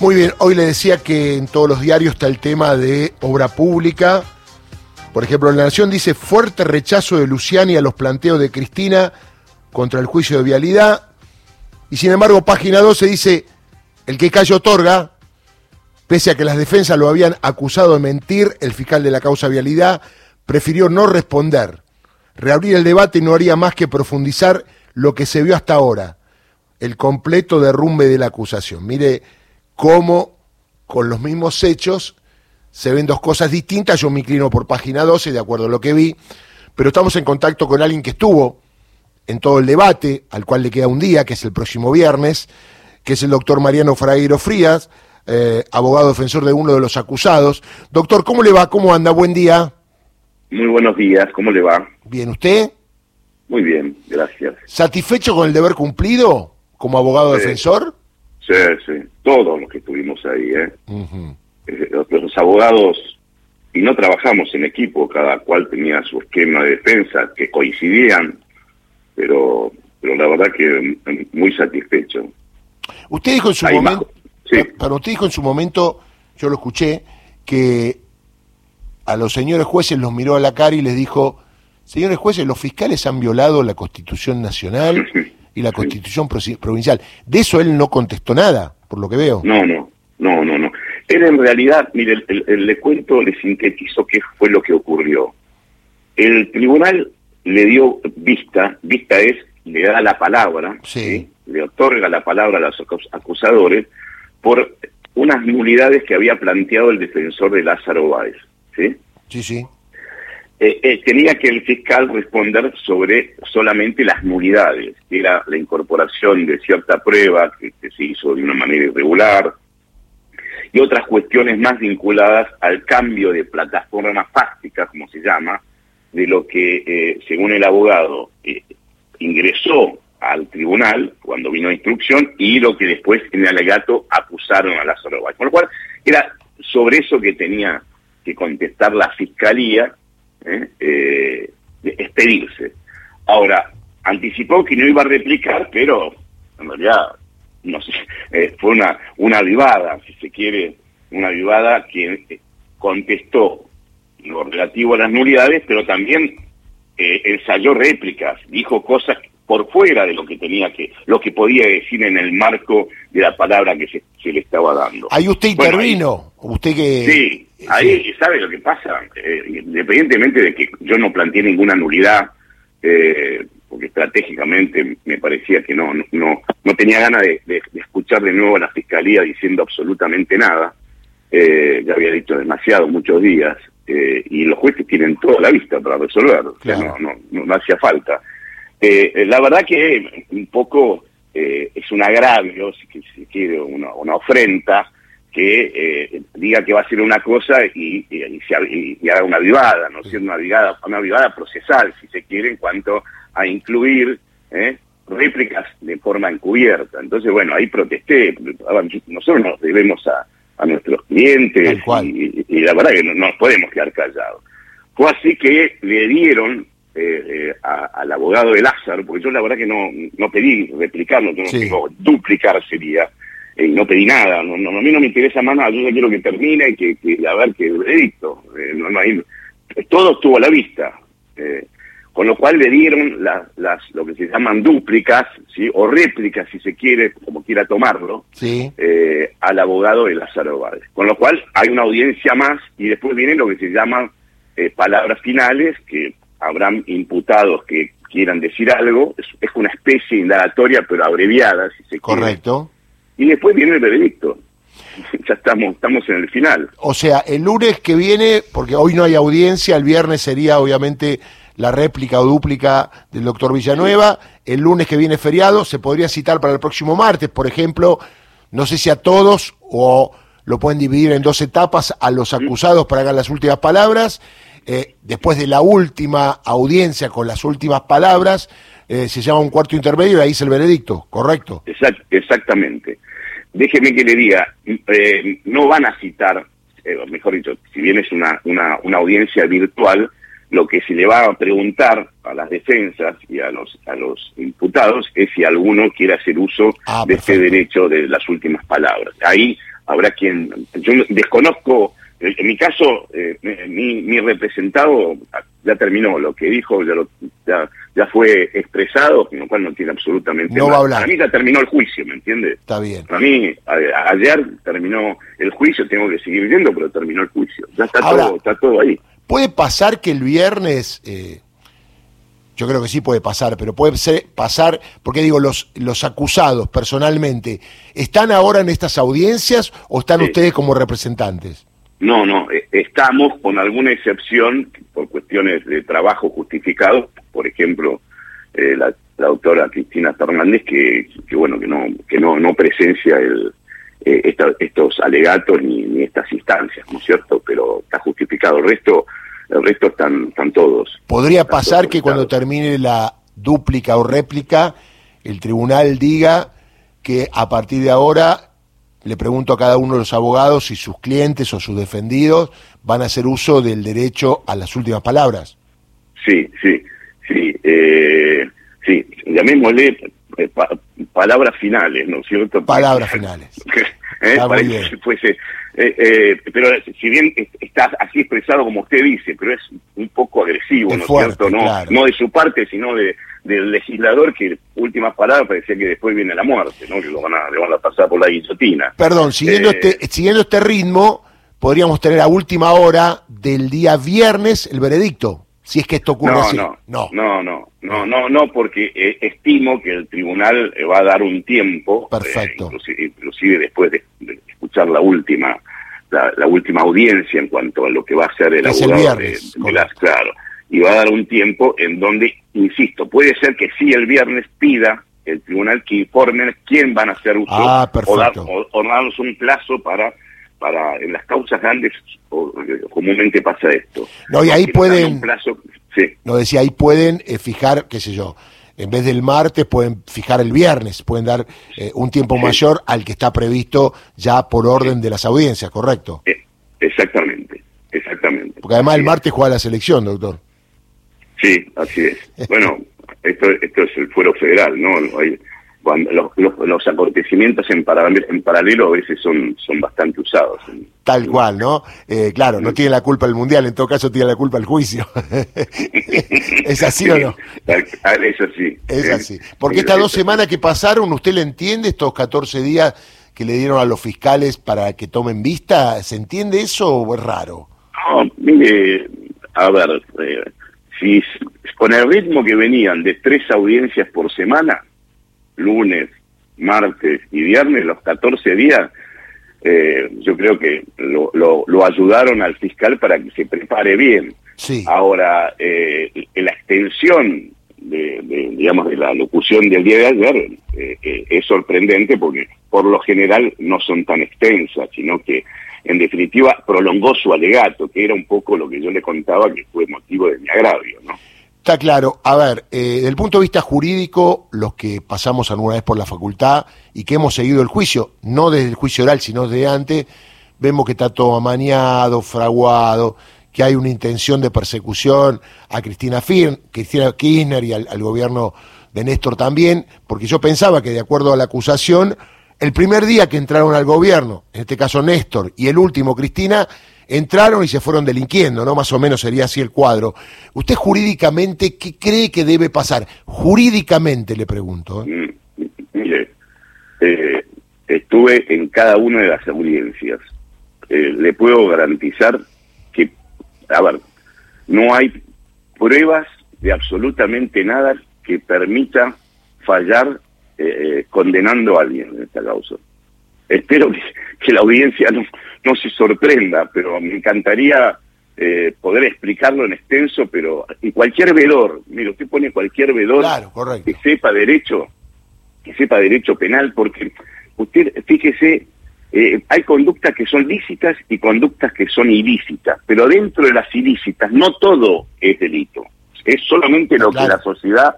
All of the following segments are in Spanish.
Muy bien, hoy le decía que en todos los diarios está el tema de obra pública. Por ejemplo, La Nación dice fuerte rechazo de Luciani a los planteos de Cristina contra el juicio de vialidad. Y sin embargo, página 12 dice, el que calle otorga, pese a que las defensas lo habían acusado de mentir, el fiscal de la causa vialidad prefirió no responder. Reabrir el debate no haría más que profundizar lo que se vio hasta ahora, el completo derrumbe de la acusación. Mire cómo con los mismos hechos se ven dos cosas distintas. Yo me inclino por página 12, de acuerdo a lo que vi, pero estamos en contacto con alguien que estuvo en todo el debate, al cual le queda un día, que es el próximo viernes, que es el doctor Mariano Fragueiro Frías, eh, abogado defensor de uno de los acusados. Doctor, ¿cómo le va? ¿Cómo anda? Buen día. Muy buenos días, ¿cómo le va? Bien, ¿usted? Muy bien, gracias. ¿Satisfecho con el deber cumplido como abogado defensor? Sí, sí, todos los que estuvimos ahí, ¿eh? eh los, abogados, y no trabajamos en equipo, cada cual tenía su esquema de defensa, que coincidían, pero, pero la verdad que muy satisfecho. Usted dijo en su momento, para usted dijo en su momento, yo lo escuché, que a los señores jueces los miró a la cara y les dijo, señores jueces, los fiscales han violado la Constitución Nacional y la Constitución Provincial. De eso él no contestó nada, por lo que veo. No, no, no, no, no. Él en realidad, mire, el, le cuento, le sintetizó qué fue lo que ocurrió. El tribunal le dio vista, vista es, le da la palabra, le otorga la palabra a los acusadores por unas nulidades que había planteado el defensor de Lázaro Báez. ¿sí? Sí, sí. Eh, eh, tenía que el fiscal responder sobre solamente las nulidades, que era la incorporación de cierta prueba que, se hizo de una manera irregular, y otras cuestiones más vinculadas al cambio de plataforma fáctica, como se llama, de lo que, eh, según el abogado, ingresó al tribunal cuando vino a instrucción y lo que después en el alegato acusaron a Lázaro Báez. Con lo cual, era sobre eso que tenía que contestar la fiscalía ¿eh? eh expedirse. Ahora, anticipó que no iba a replicar, pero en realidad no sé, eh, fue una, una vivada, si se quiere, una vivada que eh, contestó lo relativo a las nulidades, pero también ensayó réplicas, dijo cosas por fuera de lo que tenía que, lo que podía decir en el marco de la palabra que se, le estaba dando. Ahí usted intervino, usted que sí, Ahí, ¿sabe lo que pasa? Eh, independientemente de que yo no planteé ninguna nulidad, eh, porque estratégicamente me parecía que no no no tenía ganas de, escuchar de nuevo a la fiscalía diciendo absolutamente nada. Eh, ya había dicho demasiado, muchos días, y los jueces tienen toda la vista para resolver, no, no, no, hacía falta. La verdad que un poco es un agravio, si, si quiere, una, una ofrenda que eh, diga que va a ser una cosa y, y, haga una vivada, ¿no? Siendo una vivada, una vivada procesal, si se quiere, en cuanto a incluir ¿eh? réplicas de forma encubierta. Entonces, bueno, ahí protesté. Nosotros nos debemos a, a nuestros clientes y, la verdad que no, nos podemos quedar callados. Fue así que le dieron eh, al abogado de Lázaro, porque yo la verdad que no, no pedí replicarlo, no duplicar sería, y no pedí nada, no, no, a mí no me interesa más nada, yo ya quiero que termine y que, que a ver que el veredicto, eh, no, no hay, todo estuvo a la vista, eh, con lo cual le dieron las, las, lo que se llaman dúplicas, ¿sí? o réplicas si se quiere, como quiera tomarlo, sí. eh, al abogado de Lázaro Báez. Con lo cual hay una audiencia más y después vienen lo que se llaman eh, palabras finales, que habrán imputados que quieran decir algo, es, es una especie indagatoria pero abreviada, si se quiere. Correcto y después viene el veredicto. ya estamos, estamos en el final. O sea, el lunes que viene, porque hoy no hay audiencia, el viernes sería obviamente la réplica o dúplica del doctor Villanueva, el lunes que viene feriado, se podría citar para el próximo martes, por ejemplo, no sé si a todos o lo pueden dividir en dos etapas a los acusados para hagan las últimas palabras, eh, después de la última audiencia con las últimas palabras, eh, se llama un cuarto intermedio y ahí es el veredicto, ¿correcto? exactamente déjeme que le diga, eh, no van a citar, eh, mejor dicho, si bien es una, una, una audiencia virtual, lo que se le va a preguntar a las defensas y a los a los imputados es si alguno quiere hacer uso ah, de este derecho de las últimas palabras. Ahí habrá quien, yo desconozco, en mi caso, eh, mi, mi, representado ya terminó, lo que dijo ya, lo, ya, ya, fue expresado, con lo cual no tiene absolutamente no Va a hablar. Para mí ya terminó el juicio, ¿me entiendes? Está bien. Para mí, ayer terminó el juicio, tengo que seguir viendo, pero terminó el juicio. Ya está, todo, está todo ahí. ¿Puede pasar que el viernes... Eh, yo creo que sí puede pasar, pero puede ser, pasar, porque digo, los, los acusados personalmente, ¿están ahora en estas audiencias o están ustedes como representantes? No, no, e, estamos con alguna excepción por cuestiones de trabajo justificado, por ejemplo, eh, la, doctora Cristina Fernández, que, que, bueno, que no, que no, no presencia el, eh, estos alegatos ni, ni estas instancias, ¿no es cierto? Pero está justificado. El resto el resto están, están todos. ¿Podría pasar que cuando termine la dúplica o réplica, el tribunal diga que a partir de ahora, le pregunto a cada uno de los abogados si sus clientes o sus defendidos van a hacer uso del derecho a las últimas palabras? Sí, sí, sí. Eh, sí, llamémosle eh, palabras finales, ¿no es cierto? Palabras finales. ¿Eh? Para que fuese eh, eh, pero si bien está así expresado como usted dice, pero es un poco agresivo, ¿no es cierto? No, no de su parte, sino de, del legislador que últimas palabras parecía que después viene la muerte, ¿no? Que lo van a, le van a pasar por la guillotina. Perdón, siguiendo, eh, este, siguiendo este ritmo, podríamos tener a última hora del día viernes el veredicto, si es que esto ocurre así. No, no, no, no, no, no, no, porque estimo que el tribunal va a dar un tiempo, Perfecto. inclusive, después de escuchar la última la, última audiencia en cuanto a lo que va a ser el abogado de, las, claro, y va a dar un tiempo en donde, insisto, puede ser que sí el viernes pida el tribunal que informen quién van a hacer uso ah, o, dar, o, darnos un plazo para para en las causas grandes comúnmente pasa esto. No, y ahí pueden, no decía, ahí pueden eh, fijar, qué sé yo, en vez del martes pueden fijar el viernes, pueden dar eh, un tiempo mayor al que está previsto ya por orden de las audiencias, ¿correcto? Eh, exactamente, exactamente. Porque además el martes juega la selección, doctor. Sí, así es. bueno, esto, esto es el fuero federal, ¿no? Hay, los, los, acontecimientos en paralelo, en paralelo a veces son, son bastante usados. Tal cual, ¿no? Eh, claro, no tiene la culpa el Mundial, en todo caso tiene la culpa el juicio. ¿Es así o no? Eso sí. Es así. Porque estas dos semanas que pasaron, ¿usted le entiende estos 14 días que le dieron a los fiscales para que tomen vista? ¿Se entiende eso o es raro? No, mire, a ver, eh, si con el ritmo que venían de tres audiencias por semana, lunes, martes y viernes, los 14 días, eh, yo creo que lo, lo, ayudaron al fiscal para que se prepare bien. Sí. Ahora, eh, la extensión de, digamos, de la locución del día de ayer eh, eh, es sorprendente porque por lo general no son tan extensas, sino que en definitiva prolongó su alegato, que era un poco lo que yo le contaba que fue motivo de mi agravio, ¿no? Está claro. A ver, eh, desde el punto de vista jurídico, los que pasamos alguna vez por la facultad y que hemos seguido el juicio, no desde el juicio oral, sino desde antes, vemos que está todo amañado, fraguado, que hay una intención de persecución a Cristina, Firn, Cristina Kirchner y al, al gobierno de Néstor también, porque yo pensaba que de acuerdo a la acusación, el primer día que entraron al gobierno, en este caso Néstor, y el último Cristina, entraron y se fueron delinquiendo, ¿no? Más o menos sería así el cuadro. ¿Usted jurídicamente qué cree que debe pasar? Jurídicamente le pregunto. ¿eh? Mm, mire, eh, estuve en cada una de las audiencias. Eh, le puedo garantizar que, a ver, no hay pruebas de absolutamente nada que permita fallar condenando a alguien en esta causa. Espero que la audiencia no, no se sorprenda, pero me encantaría eh, poder explicarlo en extenso, pero y cualquier vedor, mire, usted pone cualquier vedor que sepa derecho, que sepa derecho penal, porque usted, fíjese, eh, hay conductas que son lícitas y conductas que son ilícitas, pero dentro de las ilícitas no todo es delito, es solamente lo que la sociedad,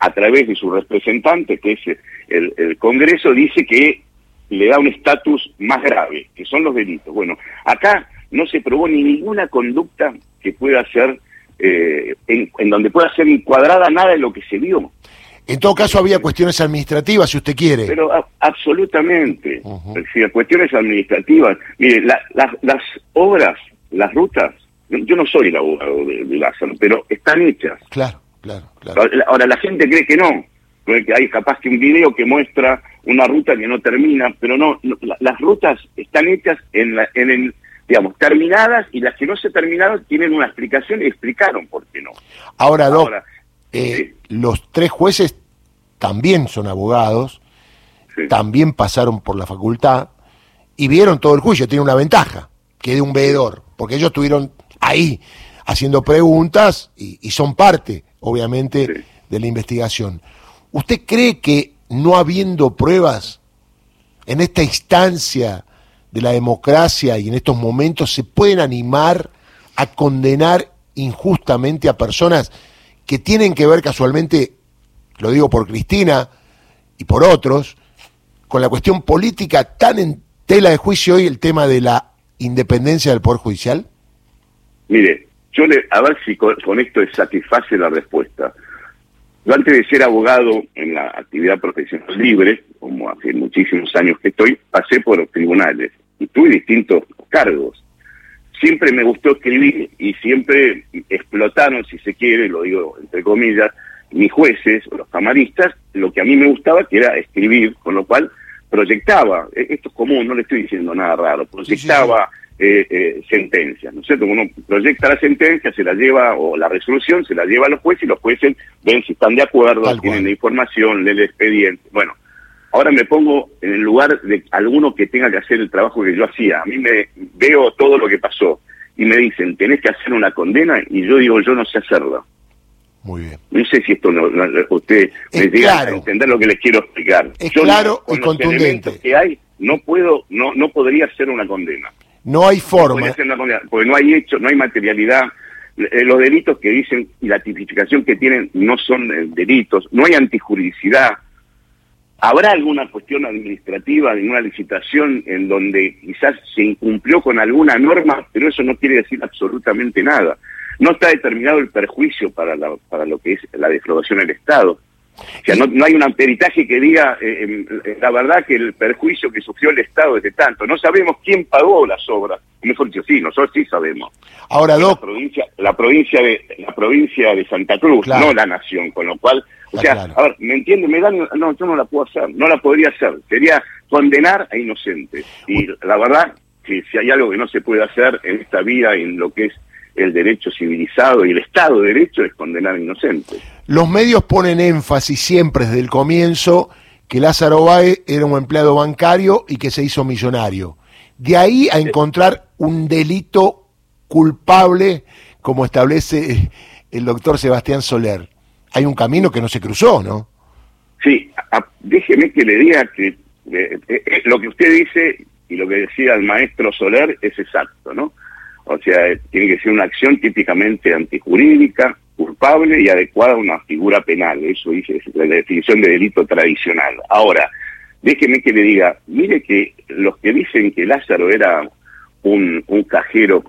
a través de su representante, que es el, el Congreso, dice que le da un estatus más grave, que son los delitos. Bueno, acá no se probó ni ninguna conducta que pueda ser, eh, en, donde pueda ser encuadrada nada de lo que se vio. En todo caso había cuestiones administrativas, si usted quiere. Pero absolutamente. cuestiones administrativas. Mire, las obras, las rutas, yo no soy el abogado de, Lázaro, pero están hechas. Claro, claro, claro. Ahora, la gente cree que no. Porque hay capaz que un video que muestra una ruta que no termina, pero no, las rutas están hechas en, la, en el, digamos, terminadas y las que no se terminaron tienen una explicación y explicaron por qué no. Ahora, Ahora eh, los tres jueces también son abogados, también pasaron por la facultad y vieron todo el juicio. Tiene una ventaja, que de un veedor, porque ellos estuvieron ahí haciendo preguntas y, son parte, obviamente, de la investigación. ¿Usted cree que no habiendo pruebas en esta instancia de la democracia y en estos momentos se pueden animar a condenar injustamente a personas que tienen que ver casualmente lo digo por Cristina y por otros, con la cuestión política tan en tela de juicio hoy el tema de la independencia del Poder Judicial? Mire, yo le, a ver si con, esto satisface la respuesta. Yo antes de ser abogado en la actividad profesional libre, como hace muchísimos años que estoy, pasé por los tribunales y tuve distintos cargos. Siempre me gustó escribir y siempre explotaron, si se quiere, lo digo entre comillas, mis jueces o los camaristas, lo que a mí me gustaba que era escribir, con lo cual proyectaba, e, esto es común, no le estoy diciendo nada raro, proyectaba eh, eh, sentencias, ¿no es cierto? Uno proyecta la sentencia, se la lleva, o la resolución, se la lleva a los jueces y los jueces ven si están de acuerdo, tienen la información, leen el expediente. Bueno, ahora me pongo en el lugar de alguno que tenga que hacer el trabajo que yo hacía. A mí me veo todo lo que pasó y me dicen, tenés que hacer una condena y yo digo, yo no sé hacerlo. Muy bien. No sé si esto no, usted me llega a entender lo que les quiero explicar. Es claro y contundente. que hay, no puedo, no, no podría ser una condena. No hay forma. porque no hay hecho, no hay materialidad. Eh, los delitos que dicen y la tipificación que tienen no son eh, delitos. No hay antijuridicidad. ¿Habrá alguna cuestión administrativa, alguna licitación en donde quizás se incumplió con alguna norma, pero eso no quiere decir absolutamente nada? no está determinado el perjuicio para, para lo que es la defraudación del Estado. O sea, no, hay un peritaje que diga eh, la verdad que el perjuicio que sufrió el Estado es de tanto. No sabemos quién pagó las obras. Mejor dicho, sí, nosotros sí sabemos. Ahora, La provincia, la provincia de la provincia de Santa Cruz, no la nación, con lo cual, o sea, a ver, ¿me entiende? Me dan, no, yo no la puedo hacer, no la podría hacer. Sería condenar a inocentes. Y la verdad que si hay algo que no se puede hacer en esta vida, en lo que es el derecho civilizado y el Estado de Derecho es condenar a inocentes. Los medios ponen énfasis siempre desde el comienzo que Lázaro Báez era un empleado bancario y que se hizo millonario. De ahí a encontrar un delito culpable, como establece el doctor Sebastián Soler. Hay un camino que no se cruzó, ¿no? Sí, déjeme que le diga que eh, eh, lo que usted dice y lo que decía el maestro Soler es exacto, ¿no? O sea, tiene que ser una acción típicamente antijurídica, culpable y adecuada a una figura penal. Eso dice la definición de delito tradicional. Ahora, déjeme que le diga, mire que los que dicen que Lázaro era un, cajero,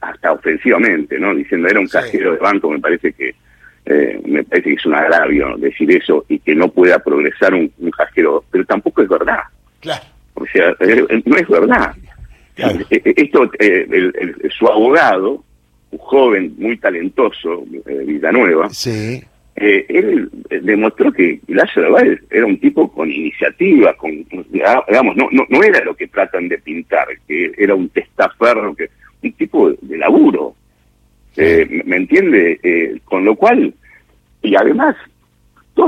hasta ofensivamente, ¿no? Diciendo era un cajero de banco, me parece que eh, me parece que es un agravio decir eso y que no pueda progresar un, un cajero, pero tampoco es verdad. Claro. O sea, eh, no es verdad. Eh, eh, esto, eh, su abogado, un joven muy talentoso, Villanueva, sí. él demostró que Lázaro Báez era un tipo con iniciativa, con, digamos, no, no, era lo que tratan de pintar, que era un testaferro, que un tipo de laburo. ¿Me entiende? con lo cual, y además,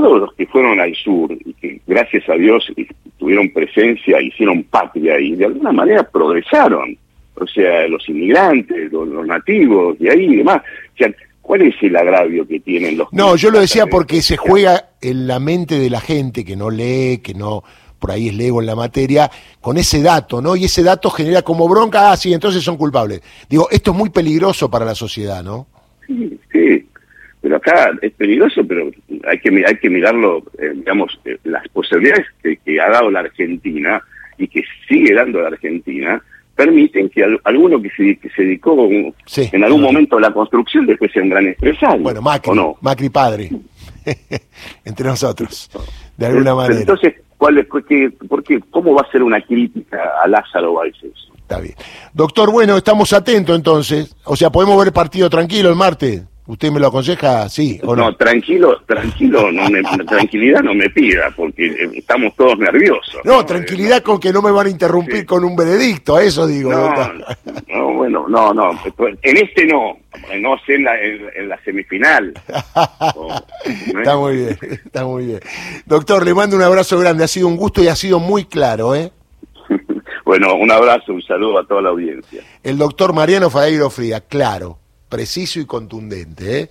todos los que fueron al sur y que gracias a Dios tuvieron presencia, hicieron patria y de alguna manera progresaron. O sea, los inmigrantes, los, nativos, y ahí y demás. O sea, ¿cuál es el agravio que tienen los... No, yo lo decía porque se juega en la mente de la gente que no lee, que no por ahí es lego en la materia, con ese dato, ¿no? Y ese dato genera como bronca, ah, sí, entonces son culpables. Digo, esto es muy peligroso para la sociedad, ¿no? Sí, sí, pero acá es peligroso, pero hay que hay que mirarlo, eh, digamos, eh, las posibilidades que, ha dado la Argentina y que sigue dando la Argentina permiten que alguno que se, que se dedicó en algún momento a la construcción después sea un gran empresario. Bueno, Macri, Macri padre. entre nosotros, de alguna manera. Entonces, ¿cuál es, qué- por qué, ¿cómo va a ser una crítica a Lázaro Báez? Está bien. Doctor, bueno, estamos atentos entonces. O sea, podemos ver el partido tranquilo el martes. ¿Usted me lo aconseja? Sí o no. No, tranquilo, tranquilo, no me, tranquilidad no me pida, porque eh, estamos todos nerviosos. No, tranquilidad con que no me van a interrumpir Sí. con un veredicto, a eso digo. No, bueno, no, no, en este no, no sé en la, en, en la semifinal. Oh. Está muy bien, está muy bien. Doctor, le mando un abrazo grande, ha sido un gusto y ha sido muy claro, ¿eh? Bueno, un abrazo, un saludo a toda la audiencia. El doctor Mariano Fadeiro Fría, claro, preciso y contundente, ¿eh?